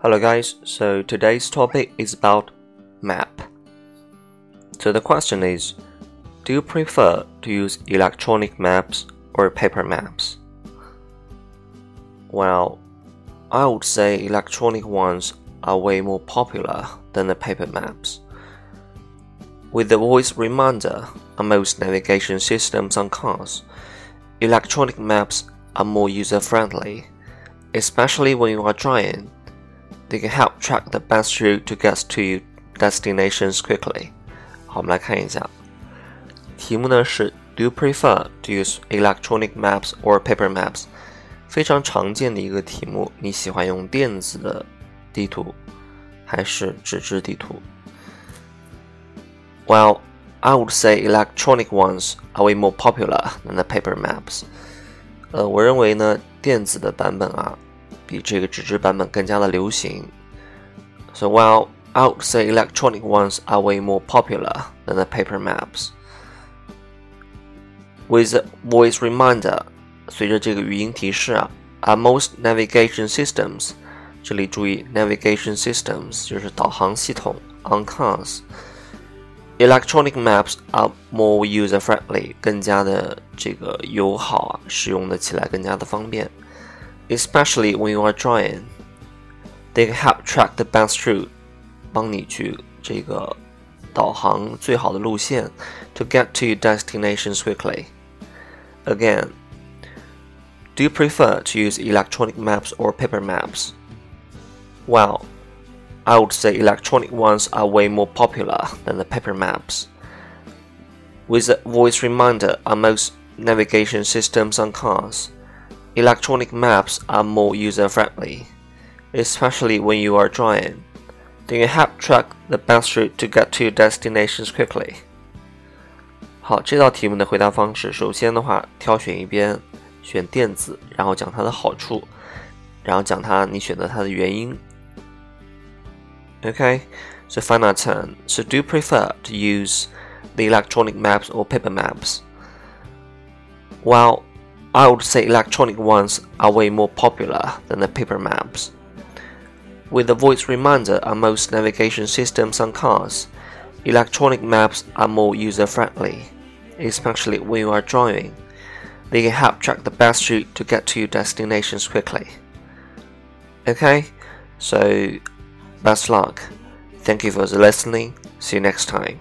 Hello, guys. So today's topic is about map. So the question is Do you prefer to use electronic maps or paper maps? Well, I would say electronic ones are way more popular than the paper maps. With the voice reminder on most navigation systems on cars, electronic maps are more user friendly, especially when you are driving. They can help track the best route to get to your destinations quickly. 好，我们来看一下，题目呢是 Do you prefer to use electronic maps or paper maps？非常常见的一个题目，你喜欢用电子的地图还是纸质地图？well, I would say electronic ones are way more popular than the paper maps. 呃，我认为呢，电子的版本啊， 比这个纸质版本更加的流行。So well, I would say electronic ones are way more popular than the paper maps. With a voice reminder，随着这个语音提示啊，are most navigation systems，这里注意 navigation systems 就是导航系统 on cars。Electronic maps are more user-friendly，更加的这个友好啊，使用的起来更加的方便。 Especially when you are driving, they can help track the best route，帮你去这个导航最好的路线，to get to your destinations quickly. Again, do you prefer to use electronic maps or paper maps? Well. I would say electronic ones are way more popular than the paper maps. With a voice reminder on most navigation systems on cars, electronic maps are more user friendly, especially when you are driving. They can help track the best route to get to your destinations quickly. 好，这道题目的回答方式，首先的话，挑选一边，选电子，然后讲它的好处，然后讲它你选择它的原因。Okay, so final turn. So do you prefer to use the electronic maps or paper maps? Well, I would say electronic ones are way more popular than the paper maps. With the voice reminder on most navigation systems on cars, electronic maps are more user friendly, especially when you are driving. They can help track the best route to get to your destinations quickly. Okay, so Best luck. Thank you for listening. See you next time.